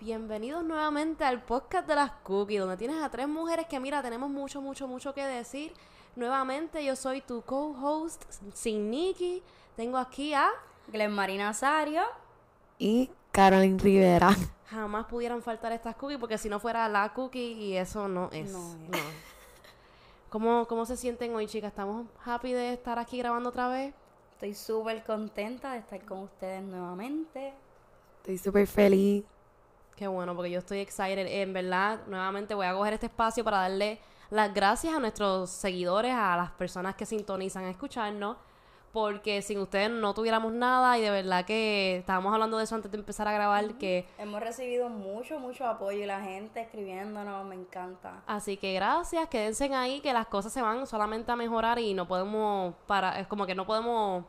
Bienvenidos nuevamente al podcast de las cookies, donde tienes a tres mujeres que, mira, tenemos mucho, mucho, mucho que decir. Nuevamente, yo soy tu co-host, sin Nikki. Tengo aquí a. Glen Marina Azario. Y Caroline Rivera. Jamás pudieran faltar estas cookies, porque si no fuera la cookie, y eso no es. No es. no. ¿Cómo, ¿Cómo se sienten hoy, chicas? ¿Estamos happy de estar aquí grabando otra vez? Estoy súper contenta de estar con ustedes nuevamente. Estoy súper feliz. Qué bueno, porque yo estoy excited. En verdad, nuevamente voy a coger este espacio para darle las gracias a nuestros seguidores, a las personas que sintonizan a escucharnos, porque sin ustedes no tuviéramos nada y de verdad que estábamos hablando de eso antes de empezar a grabar, que Hemos recibido mucho, mucho apoyo y la gente escribiéndonos, me encanta. así que gracias, quédense ahí que las cosas se van solamente a mejorar y no podemos para es como que no podemos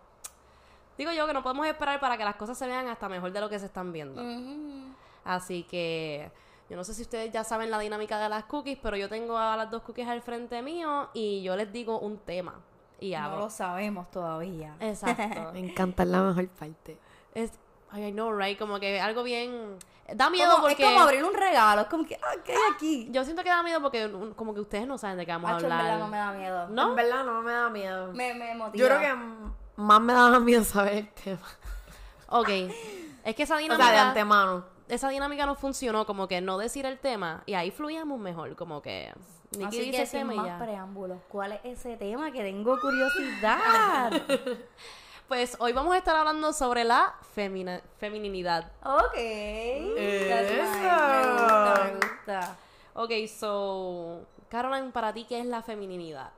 digo yo que no podemos esperar para que las cosas se vean hasta mejor de lo que se están viendo. Ujú. Así que yo no sé si ustedes ya saben la dinámica de las cookies, pero yo tengo a las dos cookies al frente mío y yo les digo un tema y No hago. lo sabemos todavía. Exacto. Me encanta la mejor parte. es, ay, I know, right? Como que algo bien... Da miedo Como- porque... Es como abrir un regalo, es como que, ah, ¿qué hay aquí? Yo siento que da miedo porque un- como que ustedes no saben de qué vamos en a hablar. verdad no me da miedo. ¿No? En verdad no me da miedo. Me, me motiva. Yo creo que más me daba miedo saber el tema. Ok. Es que esa O dinámica... sea, de antemano. Esa dinámica no funcionó, como que no decir el tema y ahí fluíamos mejor, como que... Nikki Así dice que el sin tema más ya. preámbulos, ¿cuál es ese tema que tengo curiosidad? Pues hoy vamos a estar hablando sobre la femina- femininidad. ok. That's nice, Eso. Me gusta, me gusta. Ok, so, Caroline, para ti, ¿qué es la feminidad?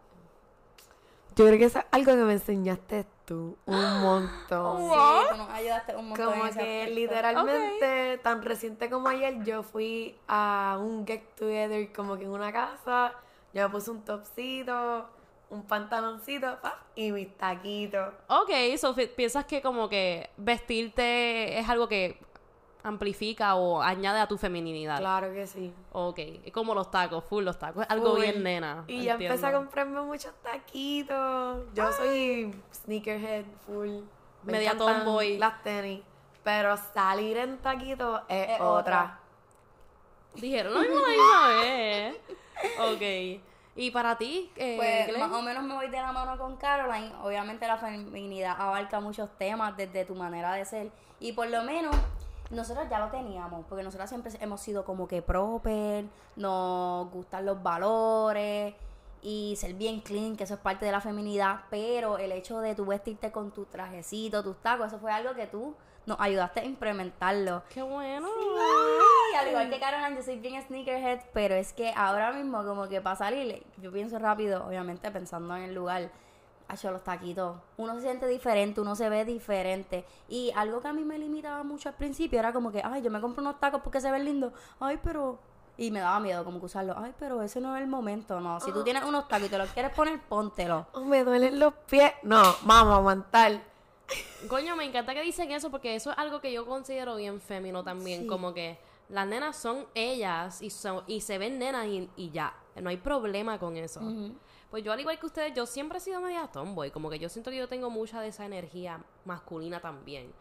Yo creo que es algo que me enseñaste tú un montón. Sí, tú nos ayudaste un montón Como en ese que aspecto. literalmente, tan reciente como ayer, yo fui a un get together como que en una casa. Yo me puse un topcito, un pantaloncito pa, y mis taquitos. Ok, so, piensas que como que vestirte es algo que amplifica o añade a tu feminidad. Claro que sí. Ok, es como los tacos, full los tacos, es algo Full. bien nena. Y ya empecé a comprarme muchos taquitos. Yo soy sneakerhead full. Me Media tomboy. Las tenis. Pero salir en taquitos es, Es otra. otra. Dijeron lo mismo la misma vez. Ok. ¿Y para ti? Eh, Pues Glenn? más o menos me voy de la mano con Caroline. Obviamente la feminidad abarca muchos temas desde tu manera de ser. Y por lo menos nosotros ya lo teníamos, porque nosotros siempre hemos sido como que proper, nos gustan los valores y ser bien clean, que eso es parte de la feminidad. Pero el hecho de tú vestirte con tu trajecito, tus tacos, eso fue algo que tú nos ayudaste a implementarlo. Qué bueno. Y al igual que Caroline, yo soy bien sneakerhead, pero es que ahora mismo como que para salir, yo pienso rápido, obviamente pensando en el lugar, hecho los taquitos. Uno se siente diferente, uno se ve diferente. Y algo que a mí me limitaba mucho al principio era como que, ay, yo me compro unos tacos porque se ven lindos. Ay, pero... Y me daba miedo como que usarlos. Ay, pero ese no es el momento, no. Si tú tienes unos tacos y te los quieres poner, póntelo. Oh, me duelen los pies. No, vamos a aguantar. Coño, me encanta que dicen eso porque eso es algo que yo considero bien fémino también. Sí. Como que las nenas son ellas y, son, y se ven nenas y, y ya. No hay problema con eso. Ujú. Pues yo, al igual que ustedes, yo siempre he sido media tomboy. Como que yo siento que yo tengo mucha de esa energía masculina también.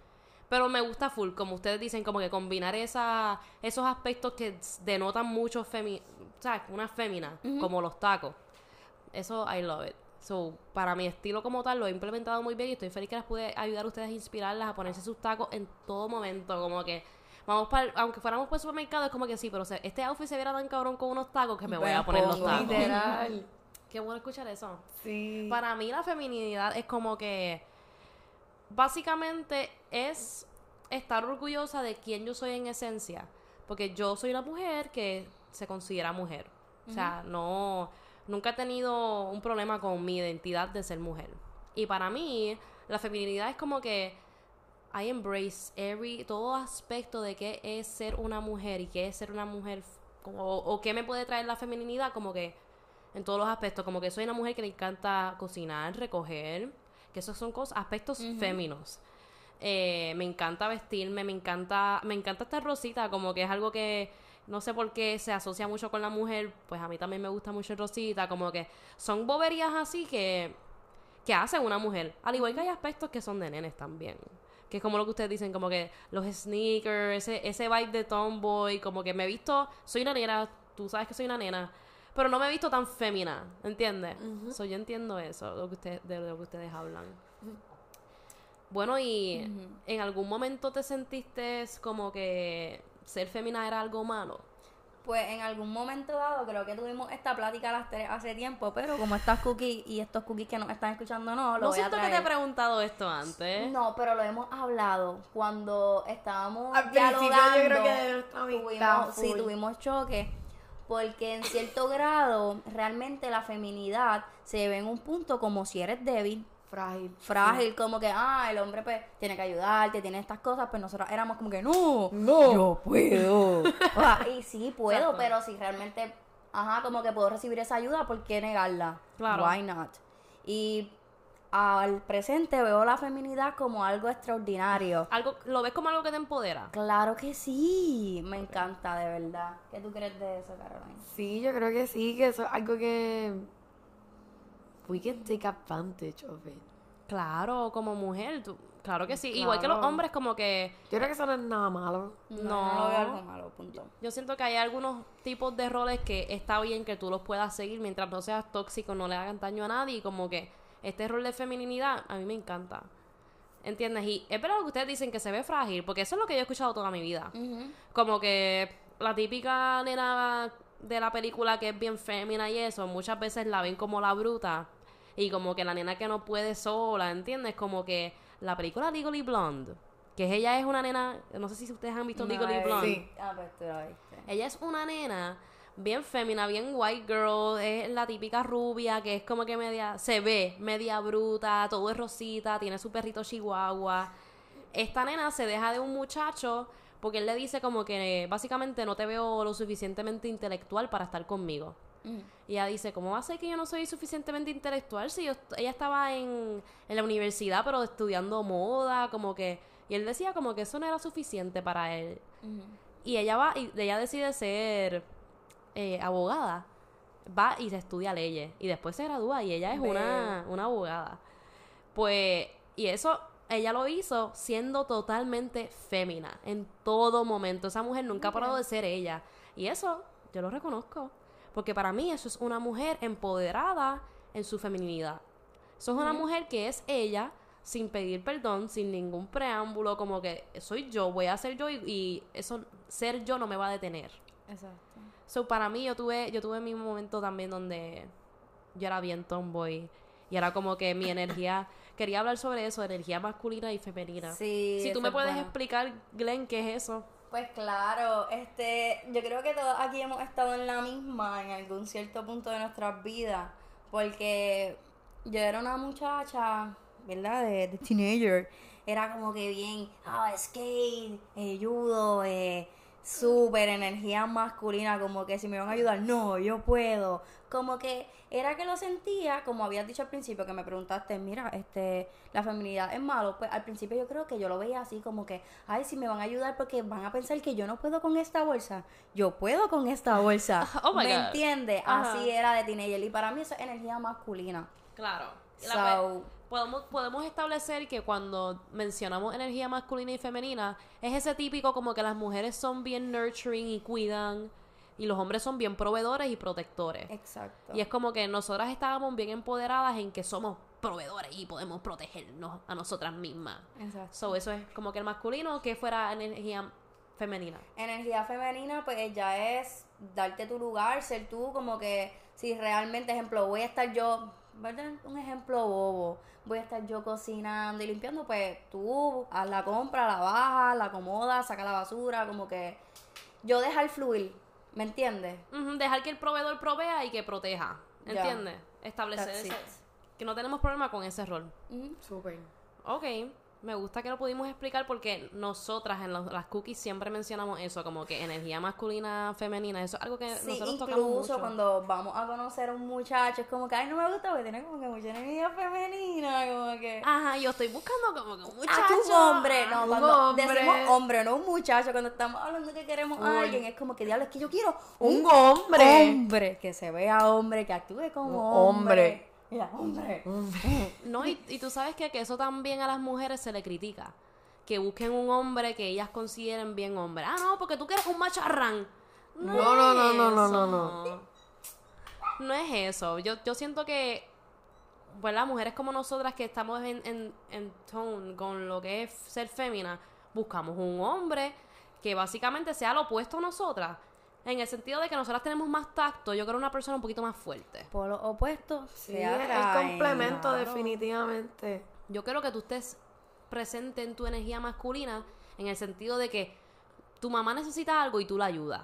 Pero me gusta full, como ustedes dicen, como que combinar esa, esos aspectos que denotan mucho femi o sea, una fémina, como los tacos. Eso, I love it. So, para mi estilo como tal, lo he implementado muy bien y estoy feliz que las pude ayudar a ustedes a inspirarlas a ponerse sus tacos en todo momento. Como que, vamos para, aunque fuéramos para el supermercado, es como que sí, pero o sea, este outfit se viera tan cabrón con unos tacos que me voy a poner los tacos. Literal. Qué bueno escuchar eso. Sí. Para mí la feminidad es como que básicamente es estar orgullosa de quién yo soy en esencia, porque yo soy una mujer que se considera mujer. O sea, no nunca he tenido un problema con mi identidad de ser mujer. Y para mí la feminidad es como que I embrace every todo aspecto de qué es ser una mujer y qué es ser una mujer como- o, o qué me puede traer la feminidad como que en todos los aspectos, como que soy una mujer que le encanta cocinar, recoger, que esos son cosas, aspectos féminos. Eh, me encanta vestirme, me encanta, me encanta esta rosita, como que es algo que no sé por qué se asocia mucho con la mujer, pues a mí también me gusta mucho el rosita, como que son boberías así que, que hacen una mujer. Al igual que hay aspectos que son de nenes también. Que es como lo que ustedes dicen, como que los sneakers, ese, ese vibe de tomboy, como que me he visto, soy una nena, tú sabes que soy una nena, pero no me he visto tan femina, ¿entiendes? So, yo entiendo eso, lo que ustedes, de lo que ustedes hablan. Bueno, y en algún momento te sentiste como que ser femina era algo malo. Pues en algún momento dado, creo que tuvimos esta plática las tres hace tiempo, pero como estas cookies y estos cookies que nos están escuchando no, lo No voy a siento que te he preguntado esto antes. No, pero lo hemos hablado cuando estábamos Al principio yo dialogando. creo que de nuestra amistad, tuvimos, sí, tuvimos choques porque en cierto grado realmente la feminidad se ve en un punto como si eres débil, Frágil. frágil, como que ah, el hombre pues tiene que ayudarte, tiene estas cosas, pues nosotros éramos como que no, No. yo puedo. O sea, y sí puedo, Exacto. pero si realmente, ajá, como que puedo recibir esa ayuda, ¿por qué negarla? Claro. Why not? Y al presente veo la feminidad como algo extraordinario. Algo, ¿Lo ves como algo que te empodera? Claro que sí, me encanta de verdad. ¿Qué tú crees de eso, Caroline? Sí, yo creo que sí, que eso es algo que we can take advantage of it. Claro, como mujer, tú- claro que sí. Igual que los hombres, como que Yo creo que eso no es nada malo. No, No. no veo algo malo, punto. yo siento que hay algunos tipos de roles que está bien que tú los puedas seguir mientras no seas tóxico, no le hagan daño a nadie y como que este rol de feminidad a mí me encanta. ¿Entiendes? Y es verdad lo que ustedes dicen que se ve frágil, porque eso es lo que yo he escuchado toda mi vida. Como que la típica nena de la película que es bien fémina y eso, muchas veces la ven como la bruta. Y como que la nena que no puede sola, ¿entiendes? Como que la película Legally Blonde, que ella es una nena, no sé si ustedes han visto No, Legally eh, Blonde. Sí. Ah, pues tú viste. Ella es una nena bien fémina, bien white girl, es la típica rubia que es como que media, se ve media bruta, todo es rosita, tiene su perrito chihuahua. Esta nena se deja de un muchacho porque él le dice como que básicamente no te veo lo suficientemente intelectual para estar conmigo. Ujú. Y ella dice, ¿cómo va a ser que yo no soy suficientemente intelectual si yo ella estaba en, en la universidad pero estudiando moda, como que... Y él decía como que eso no era suficiente para él. Ujú. Y ella va, y ella decide ser eh, abogada. Va y se estudia leyes. Y después se gradúa y ella es una, una abogada. Pues, y eso, ella lo hizo siendo totalmente fémina en todo momento. Esa mujer nunca ha parado de ser ella. Y eso, yo lo reconozco. Porque para mí eso es una mujer empoderada en su feminidad. Eso es una mujer que es ella sin pedir perdón, sin ningún preámbulo, como que soy yo, voy a ser yo y, y eso ser yo no me va a detener. Exacto. So para mí yo tuve yo tuve mi momento también donde yo era bien tomboy y era como que mi energía quería hablar sobre eso, energía masculina y femenina. Sí. si tú me es puedes bueno. explicar, Glenn, qué es eso? Pues claro, este, yo creo que todos aquí hemos estado en la misma en algún cierto punto de nuestras vidas, porque yo era una muchacha, ¿verdad? De, de teenager, era como que bien, ah, skate, eh, judo, eh, súper energía masculina, como que si me van a ayudar, no, yo puedo, como que era que lo sentía, como habías dicho al principio, que me preguntaste, mira, este, la feminidad es malo, pues al principio yo creo que yo lo veía así como que, ay, si me van a ayudar porque van a pensar que yo no puedo con esta bolsa, yo puedo con esta bolsa, Oh my ¿me entiendes? Así era de teenager y para mí eso es energía masculina. Claro. So- podemos, podemos establecer que cuando mencionamos energía masculina y femenina, es ese típico como que las mujeres son bien nurturing y cuidan, y los hombres son bien proveedores y protectores. Exacto. Y es como que nosotras estábamos bien empoderadas en que somos proveedores y podemos protegernos a nosotras mismas. Exacto. So, eso es como que el masculino que fuera energía femenina. Energía femenina, pues ya es darte tu lugar, ser tú, como que si realmente, ejemplo, voy a estar yo, ¿verdad? Un ejemplo bobo, voy a estar yo cocinando y limpiando, pues tú haz la compra, la baja, la acomoda, saca la basura, como que yo dejar fluir, ¿me entiendes? Dejar que el proveedor provea y que proteja. ¿Entiendes? Establecer ese. Que no tenemos problema con ese rol. Ujú. Súper. Ok, me gusta que lo pudimos explicar porque nosotras en los- las cookies siempre mencionamos eso, como que energía masculina, femenina, eso es algo que Sí, nosotros tocamos incluso mucho. cuando vamos a conocer a un muchacho, es como que, ay, no me gusta porque tiene como que mucha energía femenina, como que... Ajá, yo estoy buscando como que un muchacho. Ah, un hombre, no, un cuando hombre. decimos hombre, no un muchacho, cuando estamos hablando que queremos a alguien, es como que diablo, es que yo quiero Un hombre. hombre, que se vea hombre, que actúe como Un hombre. hombre. Mira, hombre. No, y, y tú sabes que, que eso también a las mujeres se le critica. que busquen un hombre que ellas consideren bien hombre. Ah, no, porque tú quieres un macharrán. No, no, no, no, no, eso. no, No es eso. Yo, yo siento que, ¿verdad? Mujeres como nosotras que estamos en, en, en tone con lo que es ser fémina, buscamos un hombre que básicamente sea lo opuesto a nosotras. En el sentido de que nosotras tenemos más tacto, yo creo una persona un poquito más fuerte. Por los opuestos Sí, se es complemento Claro. definitivamente. Yo quiero que tú estés presente en tu energía masculina en el sentido de que tu mamá necesita algo y tú la ayudas.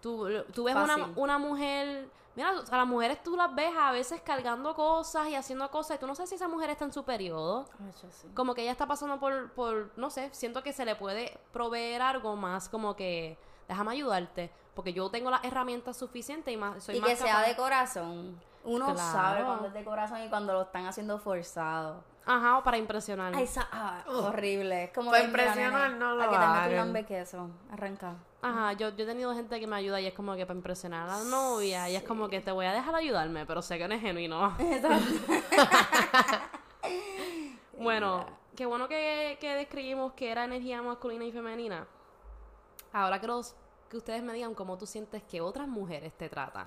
Tú, tú ves una, una mujer, mira, a las mujeres tú las ves a veces cargando cosas y haciendo cosas y tú no sabes si esa mujer está en su periodo. Sí. Como que ella está pasando por, por, no sé, siento que se le puede proveer algo más como que, déjame ayudarte, porque yo tengo las herramientas suficientes y más, soy Y más que sea de corazón. Uno Claro. sabe cuando es de corazón y cuando lo están haciendo forzado. Ajá, o para impresionar. Ay, esa, ah, horrible. Es como Para que, impresionar, no lo A que te meto un queso. Arranca. Ajá, yo, yo he tenido gente que me ayuda y es como que para impresionar a la novia y es como que te voy a dejar ayudarme, pero sé que no es genuino. bueno, qué bueno que, que describimos que era energía masculina y femenina. Ahora quiero que ustedes me digan cómo tú sientes que otras mujeres te tratan.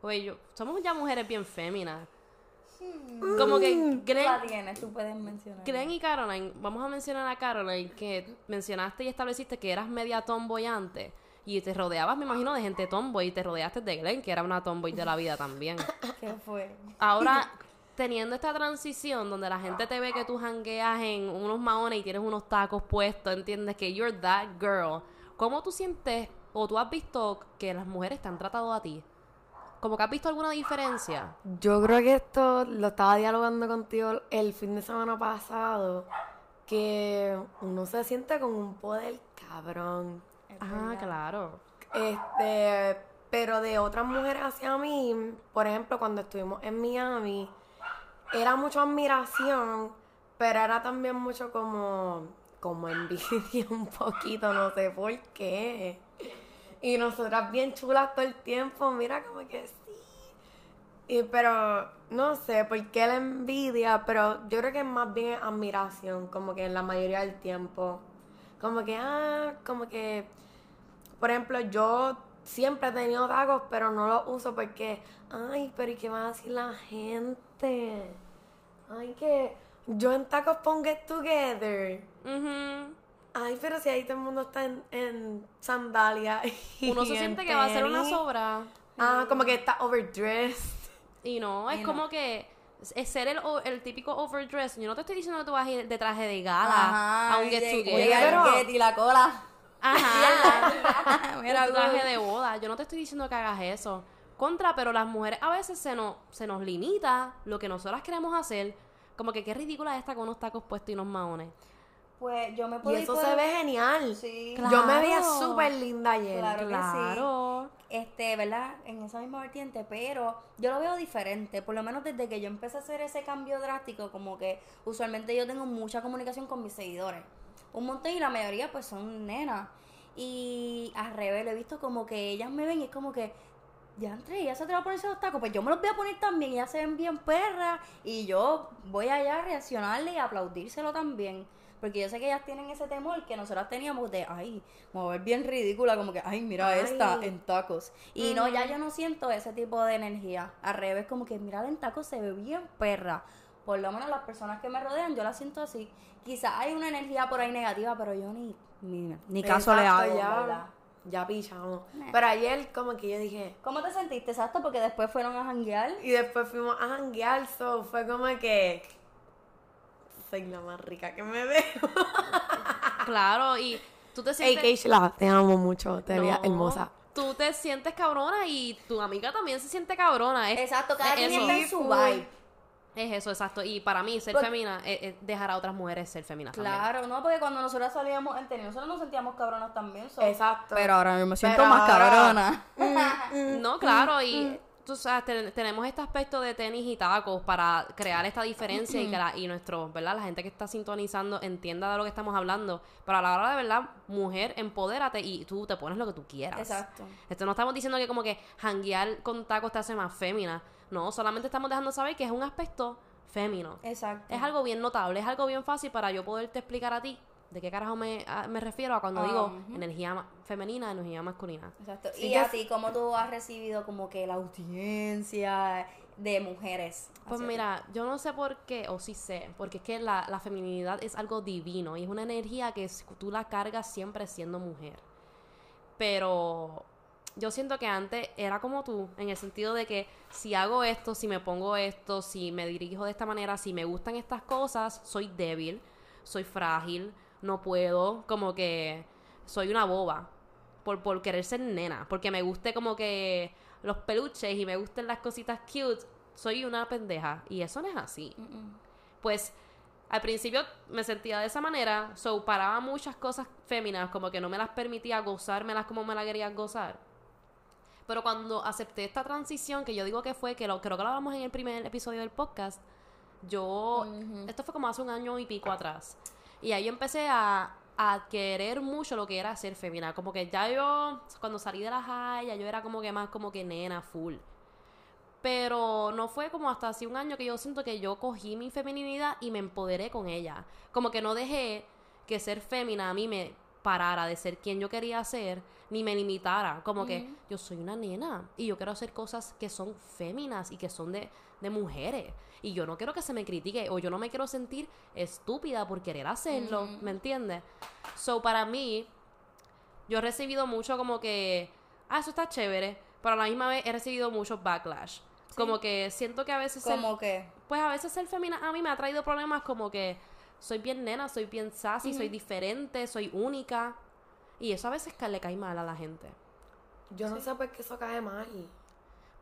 Oye, yo, somos ya mujeres bien féminas. Como que Glenn, la tienes, tú puedes mencionar. Glenn y Caroline, vamos a mencionar a Caroline, que mencionaste y estableciste que eras media tomboy antes. Y te rodeabas, me imagino, de gente tomboy. Y te rodeaste de Glenn, que era una tomboy de la vida también. ¿Qué fue? Ahora, teniendo esta transición donde la gente te ve que tú jangueas en unos maones y tienes unos tacos puestos, entiendes que you're that girl. ¿Cómo tú sientes o tú has visto que las mujeres te han tratado a ti? ¿Como que has visto alguna diferencia? Yo creo que esto lo estaba dialogando contigo el fin de semana pasado, que uno se siente con un poder cabrón. Ah, claro. Este, pero de otras mujeres hacia mí, por ejemplo, cuando estuvimos en Miami, era mucha admiración, pero era también mucho como, como envidia un poquito, no sé por qué. Y nosotras bien chulas todo el tiempo, mira como que sí. Y, pero no sé por qué la envidia, pero yo creo que es más bien admiración, como que en la mayoría del tiempo. Como que, ah, como que, por ejemplo, yo siempre he tenido tacos, pero no los uso porque, ay, pero ¿y qué va a decir la gente? Ay, que yo en tacos pongo Get Together. Ujú. Ay, pero si ahí todo el mundo está en, en sandalias. y Uno se en siente que va a ser una sobra. Ah, como que está overdressed. Y no, es Y no. como que es ser el, el típico overdress. Yo no te estoy diciendo que tú vas a ir de traje de gala Ajá, a un get el get y la cola. Ajá. Mira, un traje de boda. Yo no te estoy diciendo que hagas eso. Contra, pero las mujeres a veces se nos, se nos limita lo que nosotras queremos hacer. Como que qué ridícula esta con unos tacos puestos y unos maones. Pues yo me Y puedo ir eso por- se ve genial. Sí. Yo me veía Claro. súper linda ayer. Claro. que sí. Claro. este, ¿verdad? En esa misma vertiente, pero yo lo veo diferente, por lo menos desde que yo empecé a hacer ese cambio drástico, como que usualmente yo tengo mucha comunicación con mis seguidores, un montón y la mayoría pues son nenas, y al revés, lo he visto como que ellas me ven y es como que, ya entré, ya se te va a ponerse los tacos, pues yo me los voy a poner también, ya se ven bien perras, y yo voy allá a reaccionarle y aplaudírselo también. Porque yo sé que ellas tienen ese temor que nosotras teníamos de, ay, me voy a ver bien ridícula, como que, ay, mira Ay. esta en tacos. Y no, ya yo no siento ese tipo de energía. Al revés, como que, mira, en tacos se ve bien perra. Por lo menos las personas que me rodean, yo la siento así. Quizás hay una energía por ahí negativa, pero yo ni, ni, ni caso le hago, ya, ya pichamos. Pero ayer como que yo dije, ¿Cómo te sentiste? Exacto, porque después fueron a janguear. y después fuimos a janguear, so fue como que soy la más rica que me veo. Claro, y tú te Hey, sientes... Keishla, te amo mucho, te veías No, hermosa. Tú te sientes cabrona y tu amiga también se siente cabrona. Es, Exacto, cada es quien eso. está en su vibe. Es eso, exacto. Y para mí, ser femina es, es dejar a otras mujeres ser feminas también. Claro, no, porque cuando nosotras salíamos en tenis, nosotros nos sentíamos cabronas también. so- Exacto. Pero ahora yo me siento Pero más ahora- cabrona. No, claro, y tú sabes, ten- tenemos este aspecto de tenis y tacos para crear esta diferencia y que la, y nuestro, ¿verdad? La gente que está sintonizando entienda de lo que estamos hablando. Pero a la hora de verdad, mujer, empodérate y tú te pones lo que tú quieras. Exacto. Esto no estamos diciendo que como que janguear con tacos te hace más fémina. No, solamente estamos dejando saber que es un aspecto fémino. Exacto. Es algo bien notable, es algo bien fácil para yo poderte explicar a ti ¿De qué carajo me, a- me refiero a cuando Ah, digo ujú. energía femenina, energía masculina? Exacto. Sí, y a ti, ¿cómo tú has recibido como que la audiencia de mujeres? Pues ti? mira, yo no sé por qué, o sí sé, porque es que la, la feminidad es algo divino y es una energía que tú la cargas siempre siendo mujer. Pero yo siento que antes era como tú, en el sentido de que si hago esto, si me pongo esto, si me dirijo de esta manera, si me gustan estas cosas, soy débil, soy frágil, no puedo, como que soy una boba por, por querer ser nena, porque me guste como que los peluches y me gusten las cositas cute, soy una pendeja y eso no es así. Pues al principio me sentía de esa manera, so paraba muchas cosas féminas, como que no me las permitía gozármelas como me las quería gozar. Pero cuando acepté esta transición, que yo digo que fue, que lo, creo que lo hablamos en el primer episodio del podcast, yo, esto fue como hace un año y pico atrás. Y ahí yo empecé a, a querer mucho lo que era ser femina. Como que ya yo, cuando salí de la high, ya yo era como que más como que nena, full. Pero no fue como hasta hace un año que yo siento que yo cogí mi feminidad y me empoderé con ella. Como que no dejé que ser fémina a mí me parara de ser quien yo quería ser, ni me limitara. Como que yo soy una nena y yo quiero hacer cosas que son féminas y que son de, de mujeres. Y yo no quiero que se me critique o yo no me quiero sentir estúpida por querer hacerlo, Ujú. ¿me entiendes? So, para mí, yo he recibido mucho como que, ah, eso está chévere, pero a la misma vez he recibido mucho backlash. Como que siento que a veces ser- Como que... pues a veces ser femina a mí me ha traído problemas como que soy bien nena, soy bien sassy, soy diferente, soy única. Y eso a veces le cae mal a la gente. Yo no sé por qué eso cae mal.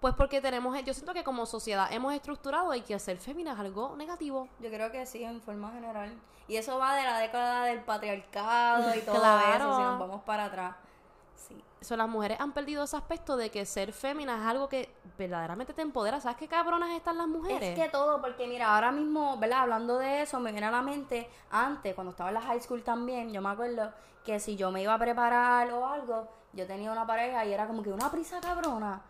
Pues porque tenemos, yo siento que como sociedad hemos estructurado y que ser fémina es algo negativo. Yo creo que sí, en forma general. Y eso va de la década del patriarcado y todo Claro. eso, si nos vamos para atrás. Sí. So, las mujeres han perdido ese aspecto de que ser fémina es algo que verdaderamente te empodera. ¿Sabes qué cabronas están las mujeres? Es que todo, porque mira, ahora mismo, ¿verdad? Hablando de eso, me viene a la mente, antes, cuando estaba en la high school también, yo me acuerdo que si yo me iba a preparar o algo, yo tenía una pareja y era como que una prisa cabrona.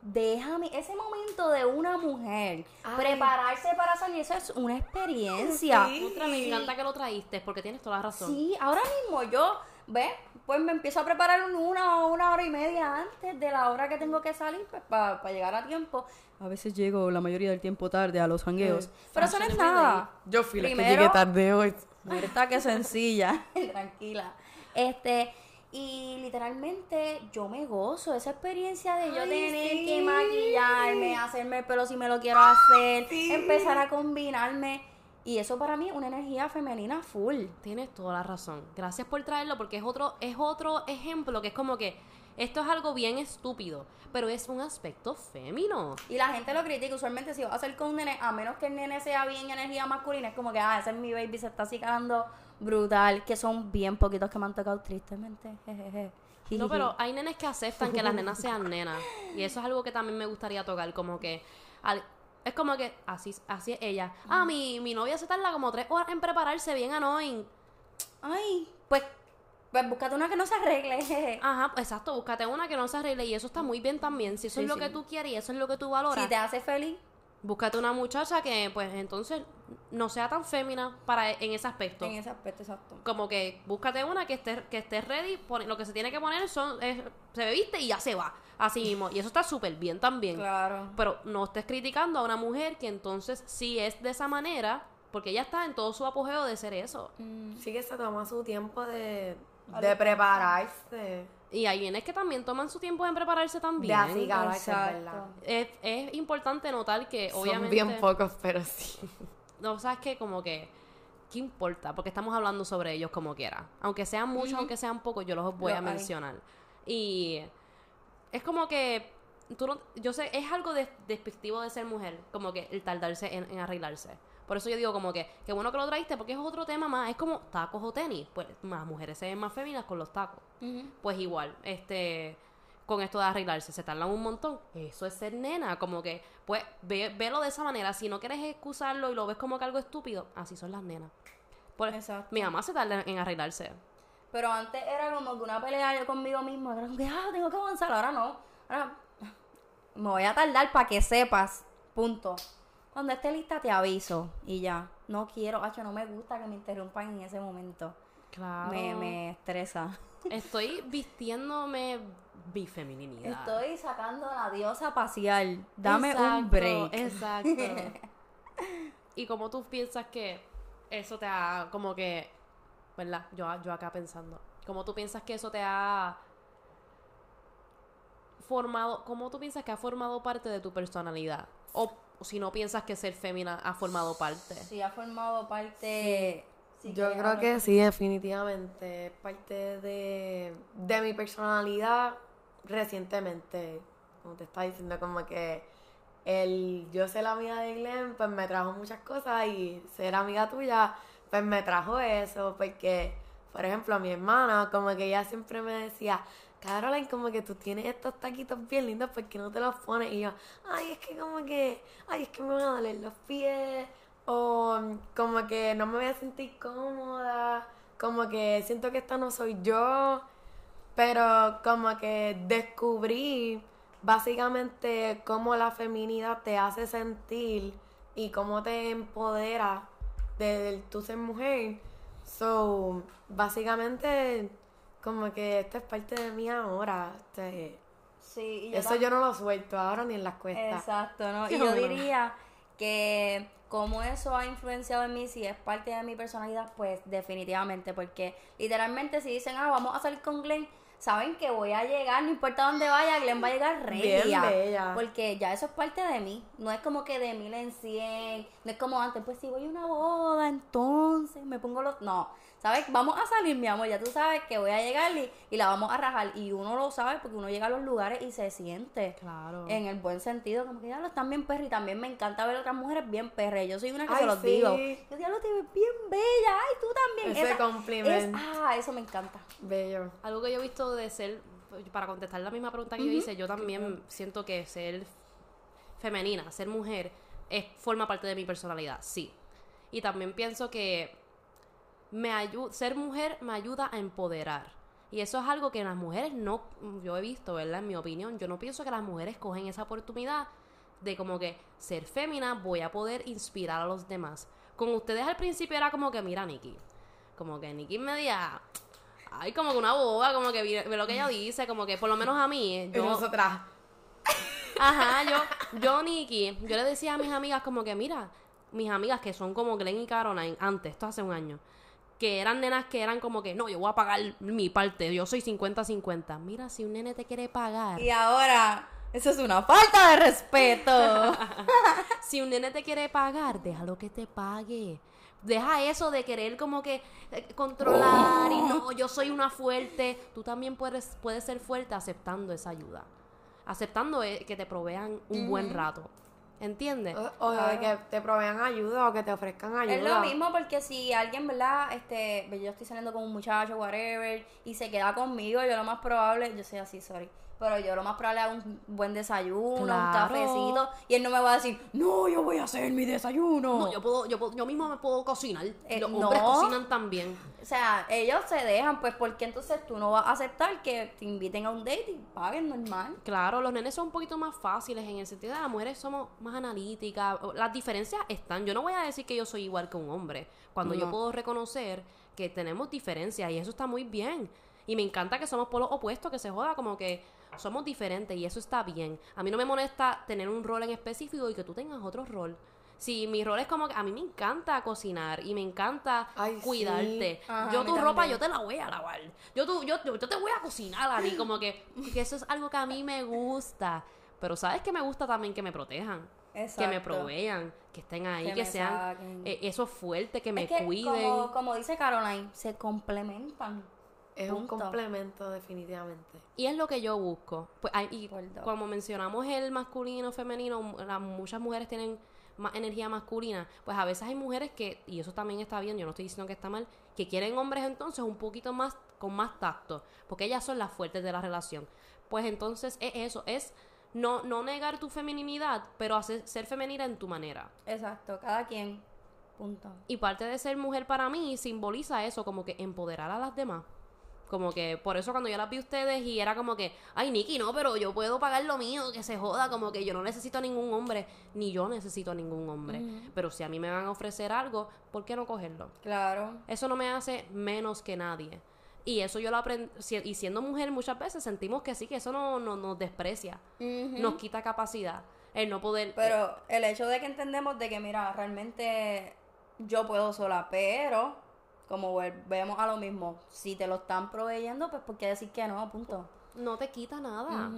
Déjame, ese momento de una mujer Ay. prepararse para salir, eso es una experiencia. Sí. Otra, me encanta que lo traíste porque tienes toda la razón. Sí, ahora mismo yo, ¿ves? Pues me empiezo a preparar un- una o una hora y media antes de la hora que tengo que salir pues, para llegar a tiempo. A veces llego la mayoría del tiempo tarde a los jangueos. Pero eso no es nada. Yo fui la que llegué tarde hoy. Verdad que sencilla, tranquila. Este, y literalmente yo me gozo esa experiencia de yo Ay, tener sí. que maquillarme, hacerme el pelo si me lo quiero hacer, Sí. empezar a combinarme. Y eso para mí es una energía femenina full. Tienes toda la razón. Gracias por traerlo porque es otro, es otro ejemplo que es como que esto es algo bien estúpido, pero es un aspecto fémino. Y la gente lo critica. Usualmente, si vas a hacer con un nene, a menos que el nene sea bien energía masculina, es como que, ah, ese es mi baby, se está acicalando brutal. Que son bien poquitos que me han tocado, tristemente. Jejeje. No, pero hay nenes que aceptan que las nenas sean nenas. Y eso es algo que también me gustaría tocar, como que... al- es como que así, así es ella. Ah, mi, mi novia se tarda como tres horas en prepararse bien annoying. Ay, pues, pues búscate una que no se arregle. Ajá, exacto, búscate una que no se arregle y eso está muy bien también. Si eso Sí, es lo sí. que tú quieres y eso es lo que tú valoras, Si te hace feliz. búscate una muchacha que pues entonces no sea tan fémina para en ese aspecto. En ese aspecto, exacto. Como que búscate una que esté, que esté ready, pone- lo que se tiene que poner son, es- se viste y ya se va. Así mismo. Y eso está súper bien también. Claro. Pero no estés criticando a una mujer que entonces sí es de esa manera, porque ella está en todo su apogeo de ser eso. Mm, Sí que se toma su tiempo de, de prepararse. Y hay bienes que también toman su tiempo en prepararse De también. Exacto. verdad. Es, es importante notar que Son obviamente... bien pocos, pero sí. No, sabes que como que... ¿Qué importa? Porque estamos hablando sobre ellos como quiera. Aunque sean muchos, aunque sean pocos, yo los voy a mencionar. Y es como que... Tú no- yo sé, es algo de- despectivo de ser mujer, como que el tardarse en, en arreglarse. Por eso yo digo como que, qué bueno que lo traíste, porque es otro tema más. Es como tacos o tenis. Pues las mujeres se ven más féminas con los tacos. Pues igual, este, con esto de arreglarse, se tardan un montón. Eso es ser nena, como que, pues, ve, velo de esa manera. Si no quieres excusarlo y lo ves como que algo estúpido, así son las nenas. Pues, Exacto. mi mamá se tarda en arreglarse. Pero antes era como que una pelea yo conmigo mismo. Era como que, ah, tengo que avanzar. Ahora no. Ahora me voy a tardar para que sepas. Punto. Cuando esté lista te aviso. Y ya. No quiero, hacho, no me gusta que me interrumpan en ese momento. Claro. me, me estresa. Estoy vistiéndome bifeminidad. Estoy sacando a la diosa pasear. Dame un break. Exacto. y como tú piensas que eso te ha, como que, ¿verdad? Yo, yo acá pensando. Como tú piensas que eso te ha formado, ¿cómo tú piensas que ha formado parte de tu personalidad? O, si no piensas que ser fémina ha formado parte. Sí, ha formado parte. Sí Yo creo que sí, definitivamente. Es parte de, de mi personalidad recientemente. Como te estaba diciendo, como que el yo ser la amiga de Glenn, pues me trajo muchas cosas y ser amiga tuya, pues me trajo eso. Porque, por ejemplo, a mi hermana, como que ella siempre me decía, Caroline, como que tú tienes estos taquitos bien lindos, ¿por qué no te los pones? Y yo, ay, es que como que, ay, es que me van a doler los pies, o como que no me voy a sentir cómoda, como que siento que esta no soy yo, pero como que descubrí básicamente cómo la feminidad te hace sentir y cómo te empodera de tu ser mujer. So, básicamente, como que esto es parte de mí ahora. este, Sí, y yo eso yo no lo suelto ahora ni en las cuestas. Exacto, ¿no? Y yo diría que como eso ha influenciado en mí, si es parte de mi personalidad, pues definitivamente, porque literalmente si dicen, ah, vamos a salir con Glenn, saben que voy a llegar, no importa dónde vaya, Glenn va a llegar regia. Porque ya eso es parte de mí, no es como que de mil en cien, no es como antes, pues si voy a una boda, entonces me pongo los... No, ¿sabes? Vamos a salir, mi amor, ya tú sabes que voy a llegar y, y la vamos a rajar, y uno lo sabe porque uno llega a los lugares y se siente. Claro. En el buen sentido, como que ya lo están bien perra y también me encanta ver otras mujeres bien perras. Yo soy una que Ay, se los sí. digo. Yo diablo te ves bien bella, ay, tú también. Ese Esa- compliment. es- ah, eso me encanta. Bello. Algo que yo he visto de ser, para contestar la misma pregunta que yo hice, yo también siento que ser femenina, ser mujer, es, forma parte de mi personalidad, sí. Y también pienso que me ayu- ser mujer me ayuda a empoderar. Y eso es algo que las mujeres no, yo he visto, ¿verdad? En mi opinión, yo no pienso que las mujeres cogen esa oportunidad de como que ser fémina, voy a poder inspirar a los demás. Con ustedes al principio era como que, mira, Nikki, como que Nikki media, ay, como que una boba, como que ve lo que ella dice, como que por lo menos a mí, Y yo, nosotras. Ajá, yo, yo, Nikki, yo le decía a mis amigas como que, mira, mis amigas que son como Glenn y Caroline, antes, esto hace un año, que eran nenas que eran como que, no, yo voy a pagar mi parte, yo soy 50-50. Mira, si un nene te quiere pagar, Y ahora, eso es una falta de respeto. si un nene te quiere pagar, déjalo que te pague. Deja eso de querer como que eh, controlar y no, yo soy una fuerte. Tú también puedes, puedes ser fuerte aceptando esa ayuda. Aceptando eh, que te provean un buen rato. ¿Entiendes? O, o de que te provean ayuda o que te ofrezcan ayuda. es lo mismo porque si alguien, ¿verdad? Este, yo estoy saliendo con un muchacho, whatever, y se queda conmigo, yo lo más probable, yo soy así, sorry. Pero yo lo más probable hago un buen desayuno, un cafecito, y él no me va a decir, no, yo voy a hacer mi desayuno. No, yo puedo, yo puedo- yo mismo me puedo cocinar. Eh, Los no. hombres cocinan también. O sea, ellos se dejan, pues, porque entonces tú no vas a aceptar que te inviten a un date y paguen normal? Claro, los nenes son un poquito más fáciles en el sentido de las mujeres somos más analíticas. Las diferencias están. Yo no voy a decir que yo soy igual que un hombre. Cuando yo puedo reconocer que tenemos diferencias y eso está muy bien. Y me encanta que somos polos opuestos, que se joda como que somos diferentes y eso está bien. A mí no me molesta tener un rol en específico y que tú tengas otro rol. Si mi rol es como que a mí me encanta cocinar y me encanta Ay, sí. cuidarte. Ajá, yo tu ropa también. yo te la voy a lavar. Yo, tu, yo, yo, yo te voy a cocinar a ti. Como que, que eso es algo que a mí me gusta. Pero sabes que me gusta también que me protejan. Que me provean, que estén ahí, Que sean eh, eso fuerte, que me es que, cuiden. Como, como dice Caroline, se complementan. Es un complemento, definitivamente. Y es lo que yo busco. Pues, hay- y como mencionamos el masculino, femenino, muchas mujeres tienen más energía masculina. Pues a veces hay mujeres que, y eso también está bien, yo no estoy diciendo que está mal, que quieren hombres entonces un poquito más, con más tacto, porque ellas son las fuertes de la relación. Pues entonces es eso, es no, no negar tu feminidad, pero hacer, ser femenina en tu manera. Exacto, cada quien. Punto. Y parte de ser mujer para mí simboliza eso, como que empoderar a las demás. Como que por eso cuando yo las vi a ustedes y era como que, ay, Nikki, no, pero yo puedo pagar lo mío, que se joda, como que yo no necesito a ningún hombre, ni yo necesito a ningún hombre. Pero si a mí me van a ofrecer algo, ¿por qué no cogerlo? Claro. Eso no me hace menos que nadie. Y eso yo lo aprendí, y siendo mujer muchas veces sentimos que sí, que eso no, no- nos desprecia, nos quita capacidad, el no poder... Pero el hecho de que entendemos de que, mira, realmente yo puedo sola, pero como volvemos a lo mismo, si te lo están proveyendo, pues ¿por qué decir que no? Punto. no te quita nada.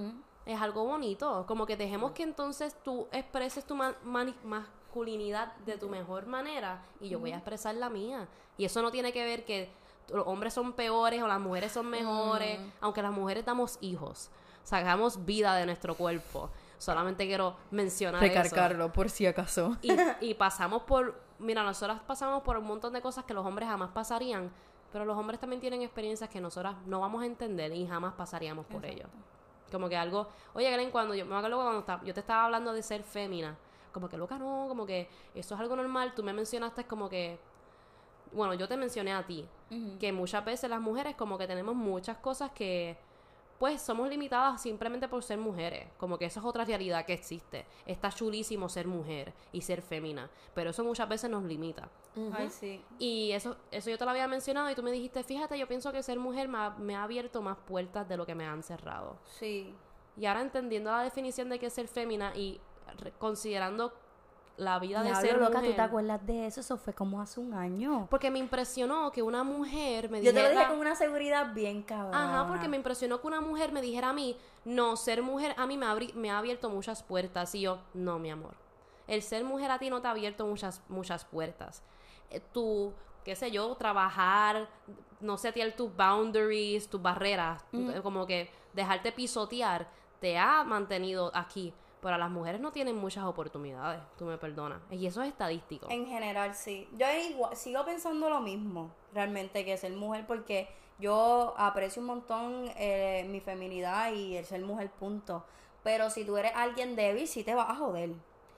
Es algo bonito. Como que dejemos que entonces tú expreses tu masculinidad de tu mejor manera y yo voy a expresar la mía. Y eso no tiene que ver que los hombres son peores o las mujeres son mejores, aunque las mujeres damos hijos, sacamos vida de nuestro cuerpo. Solamente quiero mencionar eso. por si acaso. Y, y pasamos por, mira, nosotras pasamos por un montón de cosas que los hombres jamás pasarían, pero los hombres también tienen experiencias que nosotras no vamos a entender y jamás pasaríamos por ello. Como que algo, oye, Glenn, cuando yo me acuerdo cuando yo te estaba hablando de ser fémina, como que loca no, como que eso es algo normal, tú me mencionaste como que, bueno, yo te mencioné a ti, que muchas veces las mujeres como que tenemos muchas cosas que pues somos limitadas simplemente por ser mujeres. Como que esa es otra realidad que existe. Está chulísimo ser mujer y ser fémina, pero eso muchas veces nos limita. Ay, sí. Y eso, eso yo te lo había mencionado y tú me dijiste, fíjate, yo pienso que ser mujer me ha, me ha abierto más puertas de lo que me han cerrado. Sí. Y ahora entendiendo la definición de qué es ser fémina y considerando la vida de ser loca, ¿tú te acuerdas de eso? Eso fue como hace un año. Porque me impresionó que una mujer me Yo te dijera... lo dije con una seguridad bien cabrona. Ajá, porque me impresionó que una mujer me dijera a mí, no, ser mujer a mí me, abri- me ha abierto muchas puertas. Y yo, no, mi amor. El ser mujer a ti no te ha abierto muchas, muchas puertas. Eh, tú, qué sé yo, trabajar, no setear tus boundaries, tus barreras, eh, como que dejarte pisotear, te ha mantenido aquí. Pero las mujeres no tienen muchas oportunidades, tú me perdonas. Y eso es estadístico. En general, sí. Yo igual- sigo pensando lo mismo, realmente, que ser mujer, porque yo aprecio un montón eh, mi feminidad y el ser mujer, punto. Pero si tú eres alguien débil, sí te vas a joder.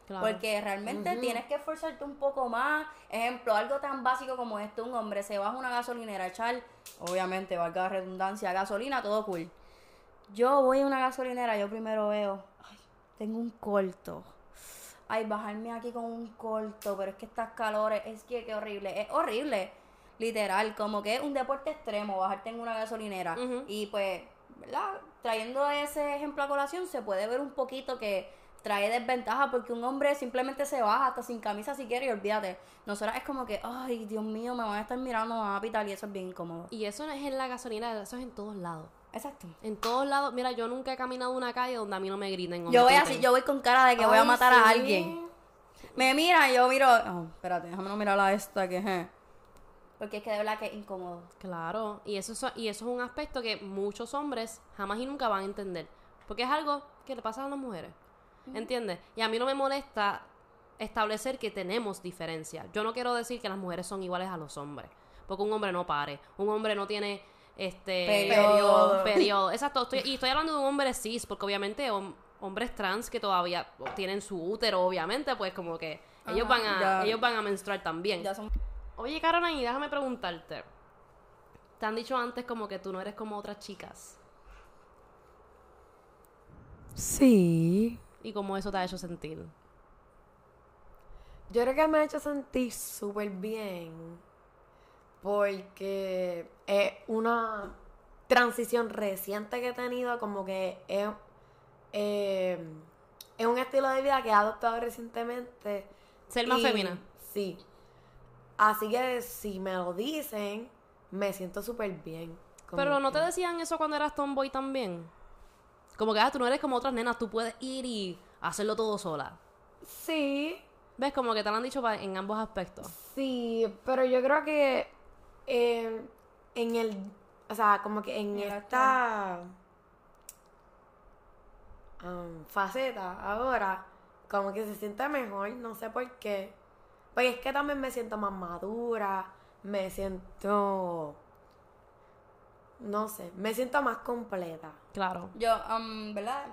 Claro. Porque realmente tienes que esforzarte un poco más. Ejemplo, algo tan básico como esto, un hombre se baja a una gasolinera a echar, obviamente, valga la redundancia, gasolina, todo cool. Yo voy a una gasolinera, yo primero veo, tengo un corto. Ay, bajarme aquí con un corto, pero es que estas calores, es que qué horrible, es horrible. Literal, como que es un deporte extremo bajarte en una gasolinera. Y pues, ¿verdad? Trayendo ese ejemplo a colación, se puede ver un poquito que trae desventaja porque un hombre simplemente se baja hasta sin camisa si quiere y olvídate. Nosotras es como que, ay, Dios mío, me van a estar mirando, me van a pitar y eso es bien incómodo. Y eso no es en la gasolina, eso es en todos lados. Exacto. En todos lados, mira, yo nunca he caminado una calle donde a mí no me griten. Yo voy así, yo voy con cara de que voy a matar a alguien. Me mira y yo miro, oh, espérate, déjame no mirar a esta que je. Porque es que de verdad que es incómodo. Claro, y eso, es- y eso es un aspecto que muchos hombres jamás y nunca van a entender. Porque es algo que le pasa a las mujeres. ¿Entiendes? Y a mí no me molesta establecer que tenemos diferencias. Yo no quiero decir que las mujeres son iguales a los hombres. Porque un hombre no pare. Un hombre no tiene este Periodo. periodo. Exacto. Estoy- y estoy hablando de un hombre cis, porque obviamente hom- hombres trans que todavía tienen su útero, obviamente, pues como que ellos Ajá, van a, ya. ellos van a menstruar también. Ya son... Oye, Caroline, déjame preguntarte. Te han dicho antes como que tú no eres como otras chicas. Sí. ¿Y cómo eso te ha hecho sentir? Yo creo que me ha hecho sentir súper bien porque es una transición reciente que he tenido, como que es, eh, es un estilo de vida que he adoptado recientemente. Ser más Y- fémina. Sí. Así que si me lo dicen, me siento súper bien. Pero ¿no te decían eso cuando eras tomboy también? Como que, ah, tú no eres como otras nenas, tú puedes ir y hacerlo todo sola. Sí, ¿Ves? Como que te lo han dicho en ambos aspectos. Sí, pero yo creo que eh, en el, o sea, como que en esta um, faceta ahora, como que se siente mejor, no sé por qué. Porque es que también me siento más madura, me siento, no sé, me siento más completa. Claro. Yo, um, ¿verdad?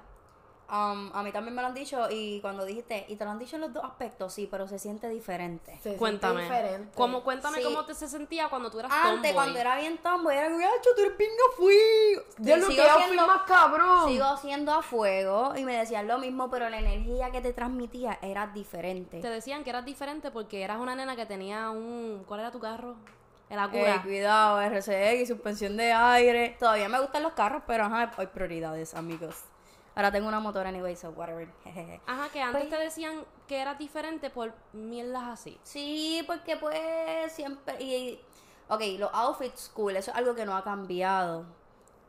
Um, a mí también me lo han dicho y cuando dijiste, y te lo han dicho en los dos aspectos, sí, pero se siente diferente. Se siente Cuéntame. diferente. ¿Cómo, cuéntame Sí. cómo te se sentía cuando tú eras Antes, tomboy. cuando era bien tomboy, era como, "Acho, tú eres bien a fuego". Yo Sí, lo que sigo siendo- más cabrón. Sigo siendo a fuego y me decían lo mismo, pero la energía que te transmitía era diferente. Te decían que eras diferente porque eras una nena que tenía un... ¿Cuál era tu carro? El Ey, Acura. cuidado, RCX, suspensión de aire. Todavía me gustan los carros, pero ajá, hay prioridades, amigos. Ahora tengo una motora anyway, so whatever. Ajá, que antes Pues- te decían que eras diferente por mierdas así. Sí, porque pues siempre. Y, ok, los outfits cool, eso es algo que no ha cambiado.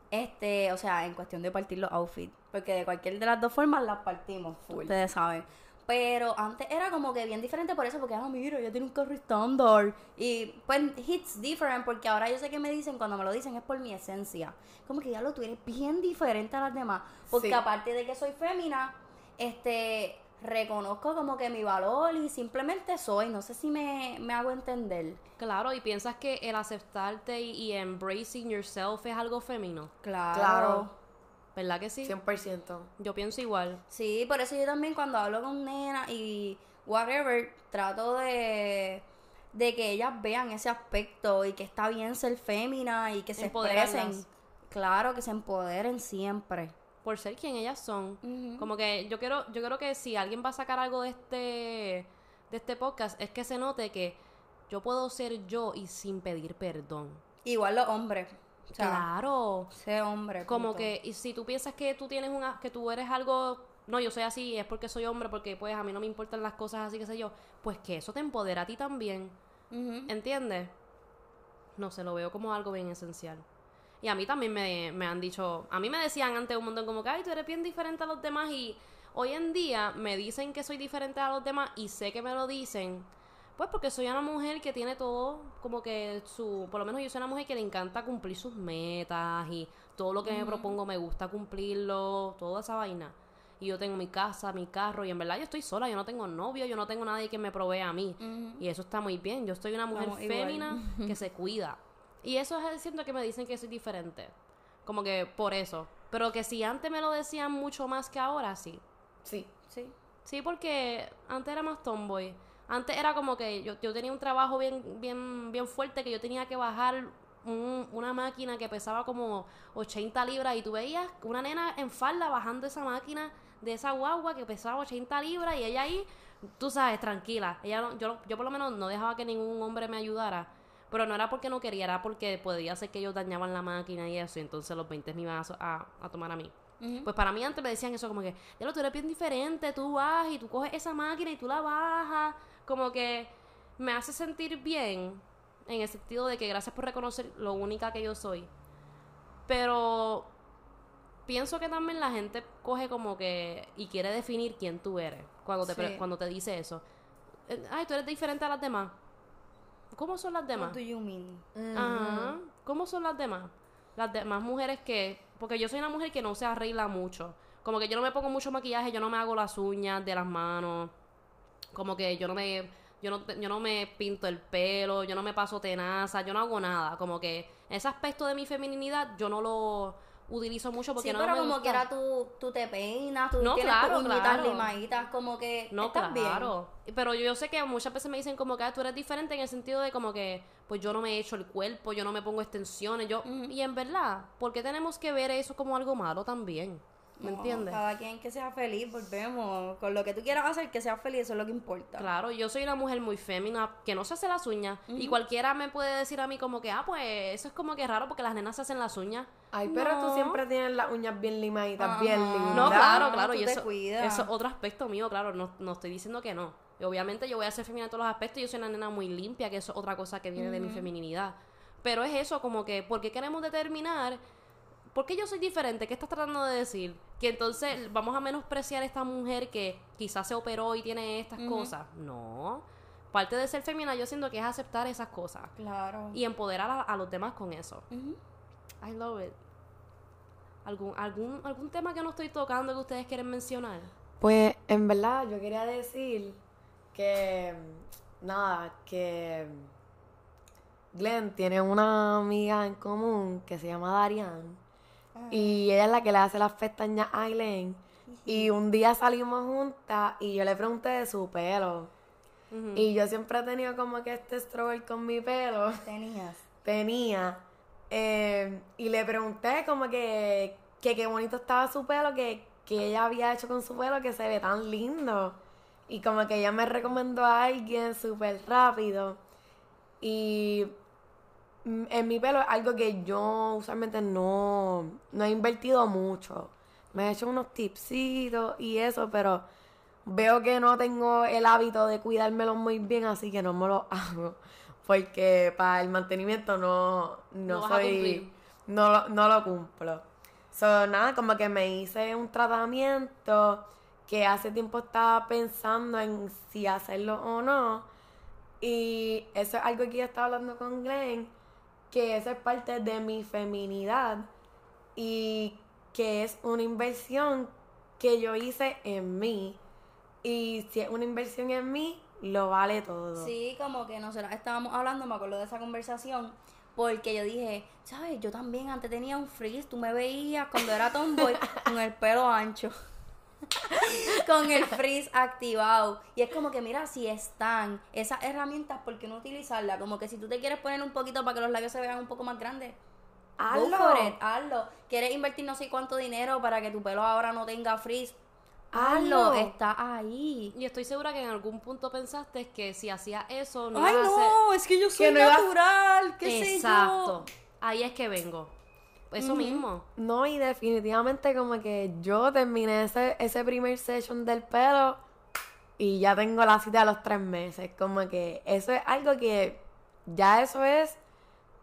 Este, o sea, en cuestión de partir los outfits. Porque de cualquier de las dos formas las partimos, Full. ustedes saben. Pero antes era como que bien diferente por eso, porque, ah, mira, ya tiene un carro estándar. Y pues, hits different, porque ahora yo sé que me dicen, cuando me lo dicen es por mi esencia. Como que ya lo tú eres bien diferente a las demás. Porque Sí. aparte de que soy fémina, este, reconozco como que mi valor y simplemente soy. No sé si me, me hago entender. Claro, y piensas que el aceptarte y, y embracing yourself es algo femenino. Claro. Claro. ¿Verdad que sí? 100%. Yo pienso igual. Sí, por eso yo también cuando hablo con nena y whatever, trato de, de que ellas vean ese aspecto y que está bien ser fémina y que se expresen. Claro, que se empoderen siempre. Por ser quien ellas son. Como que yo quiero, yo creo que si alguien va a sacar algo de este, de este podcast, es que se note que yo puedo ser yo y sin pedir perdón. Igual los hombres. O sea, claro. sé hombre. Como punto. que, y si tú piensas que tú tienes una, que tú eres algo, no, yo soy así, es porque soy hombre, porque pues a mí no me importan las cosas así, que sé yo, pues que eso te empodera a ti también, Ujú. ¿entiendes? No sé, lo veo como algo bien esencial. Y a mí también me, me han dicho, a mí me decían antes un montón como que, ay, tú eres bien diferente a los demás y hoy en día me dicen que soy diferente a los demás y sé que me lo dicen, pues porque soy una mujer que tiene todo, como que su, por lo menos yo soy una mujer que le encanta cumplir sus metas y todo lo que me propongo me gusta cumplirlo, toda esa vaina. Y yo tengo mi casa, mi carro, y en verdad yo estoy sola, yo no tengo novio, yo no tengo nadie que me provea a mí. Y eso está muy bien. Yo soy una mujer igual. fémina que se cuida. Y eso es siento que me dicen que soy diferente. Como que por eso. Pero que si antes me lo decían mucho más que ahora, sí. Sí. Sí. Sí, porque antes era más tomboy. Antes era como que yo, yo tenía un trabajo bien, bien, bien fuerte que yo tenía que bajar un- una máquina que pesaba como 80 libras y tú veías una nena en falda bajando esa máquina de esa guagua que pesaba 80 libras y ella ahí, tú sabes, tranquila. Ella no- yo, yo por lo menos no dejaba que ningún hombre me ayudara. Pero no era porque no quería, era porque podía ser que ellos dañaban la máquina y eso, y entonces los 20 me iban a, a- a tomar a mí. Pues para mí antes me decían eso como que, ya lo tú eres bien diferente, tú vas y tú coges esa máquina y tú la bajas, como que me hace sentir bien en el sentido de que gracias por reconocer lo única que yo soy. Pero pienso que también la gente coge como que y quiere definir quién tú eres cuando te, Sí. cuando te dice eso. Eh, Ay, tú eres diferente a las demás. ¿Cómo son las demás? What do you mean? Ajá. ¿Cómo son las demás? Las demás mujeres que... Porque yo soy una mujer que no se arregla mucho. Como que yo no me pongo mucho maquillaje, yo no me hago las uñas de las manos. Como que yo no me... Yo no, yo no me pinto el pelo, yo no me paso tenaza, yo no hago nada. Como que ese aspecto de mi feminidad yo no lo utilizo mucho porque sí, no pero me como gusta. quiera tú, tú te peinas, tú No, tienes claro, tus uñitas claro. limaditas, como que No, estás claro. Pero yo sé que muchas veces me dicen como que "Ah, tú eres diferente en el sentido de como que pues yo no me echo el cuerpo, yo no me pongo extensiones, yo y en verdad, ¿por qué tenemos que ver eso como algo malo también? ¿Me. No, entiendes? Cada quien que sea feliz, volvemos. Con lo que tú quieras hacer, que sea feliz, eso es lo que importa. Claro, yo soy una mujer muy fémina que no se hace las uñas y cualquiera me puede decir a mí como que, ah, pues eso es como que raro porque las nenas se hacen las uñas. Ay, pero No. tú siempre tienes las uñas bien limaditas, bien lindas. No, claro, claro, y eso, es otro aspecto mío, claro, no, no estoy diciendo que no. Y obviamente yo voy a ser femenina en todos los aspectos, yo soy una nena muy limpia, que eso es otra cosa que viene de mi feminidad. Pero es eso, como que, ¿por qué queremos determinar? ¿Por qué yo soy diferente? ¿Qué estás tratando de decir? Que entonces vamos a menospreciar a esta mujer que quizás se operó y tiene estas cosas. No. Parte de ser femenina yo siento que es aceptar esas cosas Claro. y empoderar a, a los demás con eso. I love it. ¿Algún, algún, ¿Algún tema que no estoy tocando que ustedes quieren mencionar? Pues en verdad yo quería decir que nada, que Glenn tiene una amiga en común que se llama Darian y ella es la que le hace las pestañas a Glenn Y un día salimos juntas y yo le pregunté de su pelo. Y yo siempre he tenido como que este struggle con mi pelo. Tenías. Tenía. eh, y le pregunté como que, que qué bonito estaba su pelo, que, que ella había hecho con su pelo, que se ve tan lindo. Y como que ella me recomendó a alguien súper rápido. Y en mi pelo es algo que yo usualmente no, no he invertido mucho. Me he hecho unos tipsitos y eso, pero veo que no tengo el hábito de cuidármelo muy bien, así que no me lo hago. Porque para el mantenimiento no, no, soy. No, no lo cumplo. So, nada, como que me hice un tratamiento que hace tiempo estaba pensando en si hacerlo o no. Y eso es algo que yo estaba hablando con Glenn, que eso es parte de mi feminidad y que es una inversión que yo hice en mí. Y si es una inversión en mí, lo vale todo. Sí, como que nosotros estábamos hablando, me acuerdo de esa conversación, porque yo dije, ¿sabes? Yo también antes tenía un frizz, tú me veías cuando era tomboy con el pelo ancho. con el frizz activado. Y es como que, mira, si están esas herramientas, ¿por qué no utilizarlas? Como que si tú te quieres poner un poquito para que los labios se vean un poco más grandes, go Hazlo. for it, hazlo. ¿Quieres invertir no sé cuánto dinero para que tu pelo ahora no tenga frizz? Hazlo, Hazlo. está ahí. Y estoy segura que en algún punto pensaste que si hacías eso no Ay, ibas a hacer- no, es que yo soy no natural, qué sé yo. Exacto. Ahí es que vengo. Eso mismo. No, y definitivamente como que yo terminé ese, ese primer session del pelo y ya tengo la cita a los tres meses. Como que eso es algo que ya eso es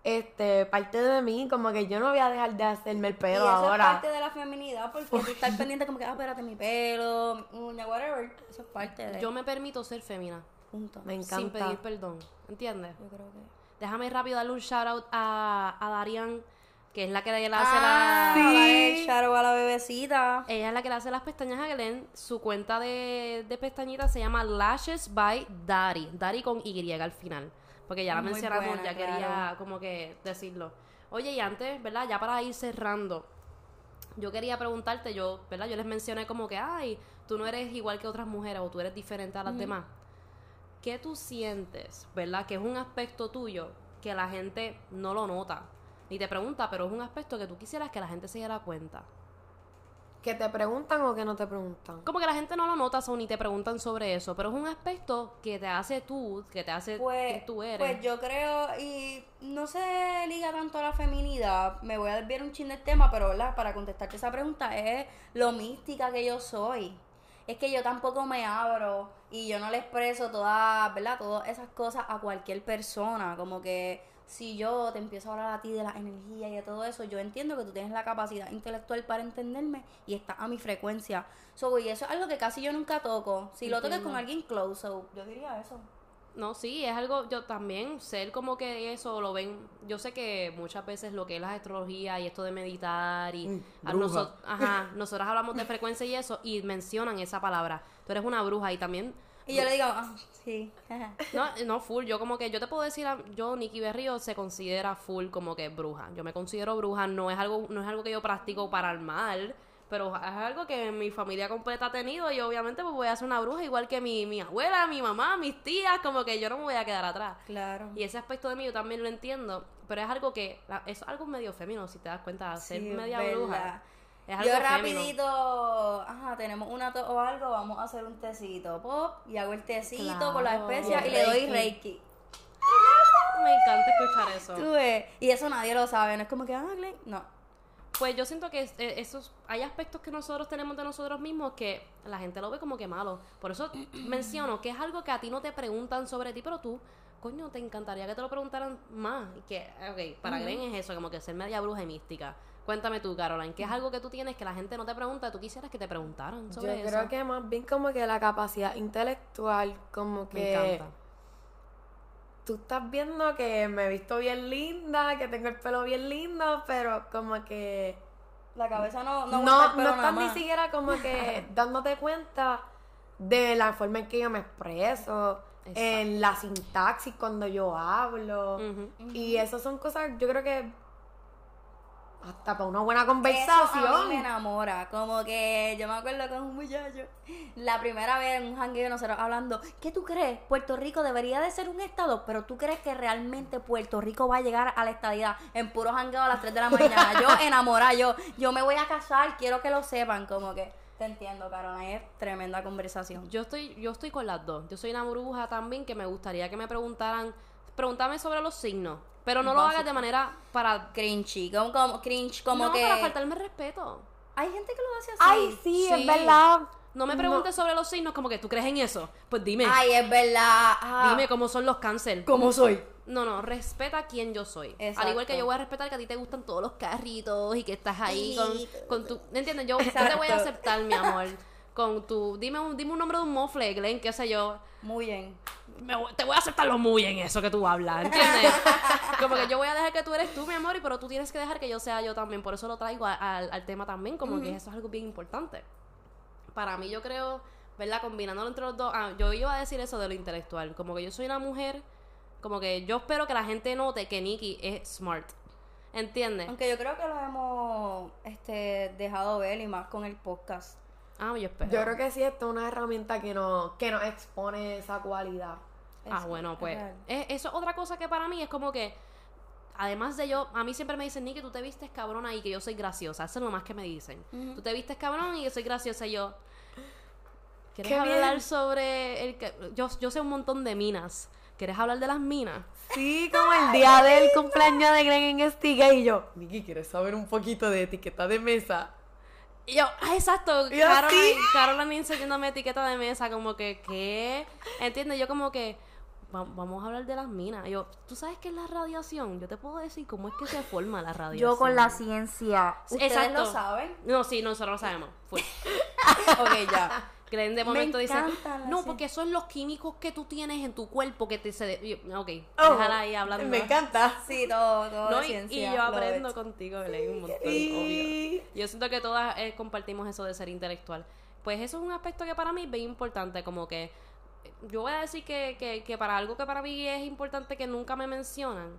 este parte de mí. Como que yo no voy a dejar de hacerme el Y pelo eso ahora. es parte de la feminidad, porque tú estás pendiente como que, ah, espérate, mi pelo, mi uña, whatever. Eso es parte de... Yo me permito ser femina. Punto. Me Sin encanta. pedir perdón. ¿Entiendes? Yo creo que... Déjame rápido darle un shout out a, a Darian, que es la que le hace Ah, la. Sí. Charo a la bebecita. Ella es la que le hace las pestañas a Glenn. Su cuenta de, de pestañitas se llama Lashes by Dari. Dari con Y al final. Porque ya la Muy mencionamos, buena, ya claro. quería como que decirlo. Oye, y antes, ¿verdad? Ya para ir cerrando, yo quería preguntarte, yo, ¿verdad? Yo les mencioné como que, ay, tú no eres igual que otras mujeres o tú eres diferente a las demás. ¿Qué tú sientes, verdad? Que es un aspecto tuyo que la gente no lo nota. Ni te pregunta, pero es un aspecto que tú quisieras que la gente se diera cuenta. ¿Que te preguntan o que no te preguntan? Como que la gente no lo nota o ni te preguntan sobre eso, pero es un aspecto que te hace tú, que te hace Pues, quien tú eres. pues yo creo, y no se liga tanto a la feminidad, me voy a desviar un chin del tema, pero ¿verdad? para contestarte esa pregunta es lo mística que yo soy. Es que yo tampoco me abro y yo no le expreso todas, ¿verdad? Todas esas cosas a cualquier persona. Como que si yo te empiezo a hablar a ti de la energía y de todo eso, yo entiendo que tú tienes la capacidad intelectual para entenderme y estás a mi frecuencia. So, y eso es algo que casi yo nunca toco. Si lo toques con alguien close, so, yo diría eso. No, sí, es algo, yo también, ser como que eso lo ven, yo sé que muchas veces lo que es la astrología y esto de meditar y Mm, a ajá, nosotros hablamos de frecuencia y eso y mencionan esa palabra. Tú eres una bruja y también Y yo le digo, ah, sí. No, no full, yo como que yo te puedo decir, a- yo Nikki Berrío se considera full como que bruja. Yo me considero bruja, no es algo no es algo que yo practico para el mal, pero es algo que mi familia completa ha tenido y obviamente pues voy a ser una bruja igual que mi, mi abuela, mi mamá, mis tías, como que yo no me voy a quedar atrás. claro. Y ese aspecto de mí yo también lo entiendo, pero es algo que es algo medio femenino, si te das cuenta, ser Sí, media bruja. Es algo Yo rapidito, ajá, tenemos una tos o algo, vamos a hacer un tecito pop y hago el tecito con las Claro. especias y Y le doy Reiki. Me encanta escuchar eso. Tú ves, Y eso nadie lo sabe, no es como que, ah, Glenn, no. Pues yo siento que eh, esos hay aspectos que nosotros tenemos de nosotros mismos que la gente lo ve como que malo. Por eso menciono que es algo que a ti no te preguntan sobre ti, pero tú, coño, te encantaría que te lo preguntaran más. Y que, ok, para Glenn es eso, como que ser media bruja y mística. Cuéntame tú, Caroline, ¿qué es algo que tú tienes que la gente no te pregunta? Tú quisieras que te preguntaran Yo sobre eso. creo que más bien como que la capacidad intelectual, como Me que encanta. tú estás viendo que me he visto bien linda, que tengo el pelo bien lindo, pero como que La cabeza no, no, no, no, estás ni siquiera como que dándote cuenta de la forma en que yo me expreso, en la sintaxis cuando yo hablo. Ujú. Y esas son cosas, yo creo que hasta para una buena Eso a mí me conversación. enamora. Como que yo me acuerdo con un muchacho, la primera vez en un jangueo nosotros hablando, ¿qué tú crees? Puerto Rico debería de ser un estado, pero tú crees que realmente Puerto Rico va a llegar a la estadidad en puro jangueo a las 3 de la mañana. Yo enamorada, yo, yo me voy a casar, quiero que lo sepan, como que te entiendo, Carolina, es tremenda conversación. Yo estoy, yo estoy con las dos. Yo soy una bruja también que me gustaría que me preguntaran, pregúntame sobre los signos, pero no lo hagas de manera para Cringy, como, como cringe, como no, que para faltarme respeto. hay gente que lo hace así. Ay, sí, Sí. es verdad. No me preguntes sobre los signos como que tú crees en eso. Pues dime, Ay, es verdad. Ah. dime cómo son los cáncer. ¿Cómo soy? No, no, respeta quién yo soy. Al Exacto. igual que yo voy a respetar que a ti te gustan todos los carritos y que estás ahí Sí. con, con tu... ¿Entiendes? Yo, yo te voy a aceptar, mi amor. Con tu... Dime un, dime un nombre de un mofle, Glenn, qué sé yo. Muy bien. Me te voy a aceptar lo muy en eso que tú hablas, ¿entiendes? como que yo voy a dejar que tú eres tú, mi amor, y pero tú tienes que dejar que yo sea yo también. Por eso lo traigo a- al tema también, como que eso es algo bien importante. Para mí, yo creo, ¿verdad? Combinándolo entre los dos, ah, yo iba a decir eso de lo intelectual. Como que yo soy una mujer, como que yo espero que la gente note que Nikki es smart. ¿Entiendes? Aunque yo creo que lo hemos este, dejado ver y más con el podcast. Ah, yo espero. Yo creo que sí, esto es una herramienta que nos, que nos expone esa cualidad. Ah, bueno, es pues es- eso es otra cosa que para mí es como que, además de yo, a mí siempre me dicen, ni que tú te vistes cabrona y que yo soy graciosa. Eso es lo más que me dicen. Tú te vistes cabrón y yo soy graciosa. Y yo, ¿quieres Qué hablar bien. sobre el que... Yo, yo sé un montón de minas. ¿Quieres hablar de las minas? Sí, como el día del cumpleaños de Glenn en Stiga y yo, Niki, ¿quieres saber un poquito de etiqueta de mesa? Y yo, ah, exacto. Caroline. Caroline enseñándome etiqueta de mesa, como que, ¿qué? ¿Entiendes? Yo como que, va- vamos a hablar de las minas. Yo, ¿tú sabes qué es la radiación? Yo te puedo decir cómo es que se forma la radiación. Yo con la ciencia. ¿Ustedes Exacto. lo saben? No, sí, nosotros lo sabemos. Full. ok, ya. Glenn de momento dice, encanta la no, porque son los químicos que tú tienes en tu cuerpo que te se... de-". Ok, Oh, déjala ahí hablando. Me encanta. Sí, todo, todo No, y, ciencia. y yo aprendo contigo, Belén, un montón, obvio. Yo siento que todas eh, compartimos eso de ser intelectual. Pues eso es un aspecto que para mí es bien importante, como que yo voy a decir que, que, que para algo que para mí es importante que nunca me mencionan,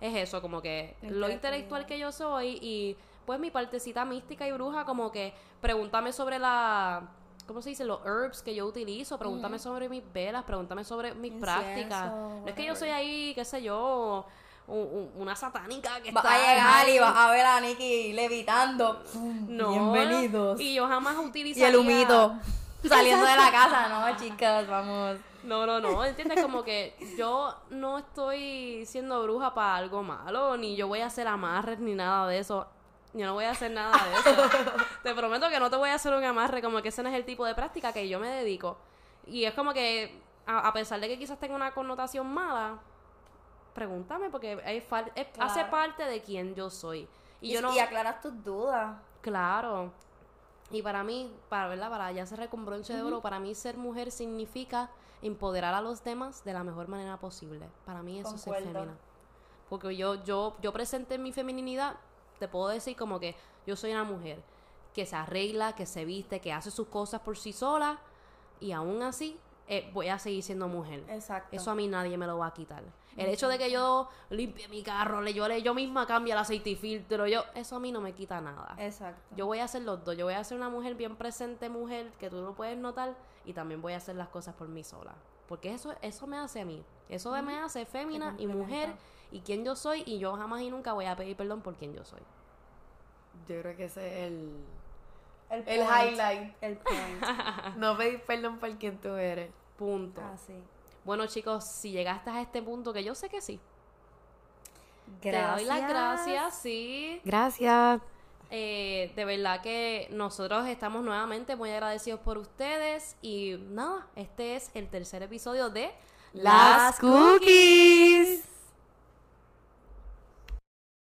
es eso, como que lo intelectual que yo soy y pues mi partecita mística y bruja, como que pregúntame sobre la... ¿Cómo se dice? Los herbs que yo utilizo, pregúntame sobre mis velas, pregúntame sobre mis Incienso, prácticas. No es que yo soy ahí, qué sé yo, un- un- una satánica que Vas está a llegar y vas a ver a Nicky levitando. No. Bienvenidos. Y yo jamás Y utilizaría... el humito saliendo de la casa, ¿no, chicas? Vamos. No, no, no. ¿Entiendes? Como que yo no estoy siendo bruja para algo malo, ni yo voy a hacer amarres ni nada de eso. Yo no voy a hacer nada de eso. te prometo que no te voy a hacer un amarre, como que ese no es el tipo de práctica que yo me dedico. Y es como que, a, a pesar de que quizás tenga una connotación mala, pregúntame, porque es hace parte de quien yo soy. Y, Y, yo no. y aclaras tus dudas. Claro. Y para mí, para verdad, para ya cerrar con bronce de oro, para mí ser mujer significa empoderar a los demás de la mejor manera posible. Para mí eso es ser femina. Porque yo, yo, yo presenté mi feminidad, te puedo decir como que yo soy una mujer que se arregla, que se viste, que hace sus cosas por sí sola, y aún así eh, voy a seguir siendo mujer. Exacto. Eso a mí nadie me lo va a quitar. El hecho de que yo limpie mi carro, le- yo, le- yo misma cambie el aceite y filtro, yo, eso a mí no me quita nada. Exacto. Yo voy a hacer los dos. Yo voy a ser una mujer bien presente, mujer, que tú lo puedes notar, y también voy a hacer las cosas por mí sola. Porque eso, eso me hace a mí. Eso me hace fémina y mujer, y quién yo soy, y yo jamás y nunca voy a pedir perdón por quién yo soy. Yo creo que ese es el, El, el highlight. El point. No pedir perdón por quien tú eres. Punto. Así. Bueno, chicos, si llegaste a este punto, que yo sé que sí. Gracias. Te doy las gracias, sí. Gracias. Eh, de verdad que nosotros estamos nuevamente muy agradecidos por ustedes. Y nada, este es el tercer episodio de Las cookies.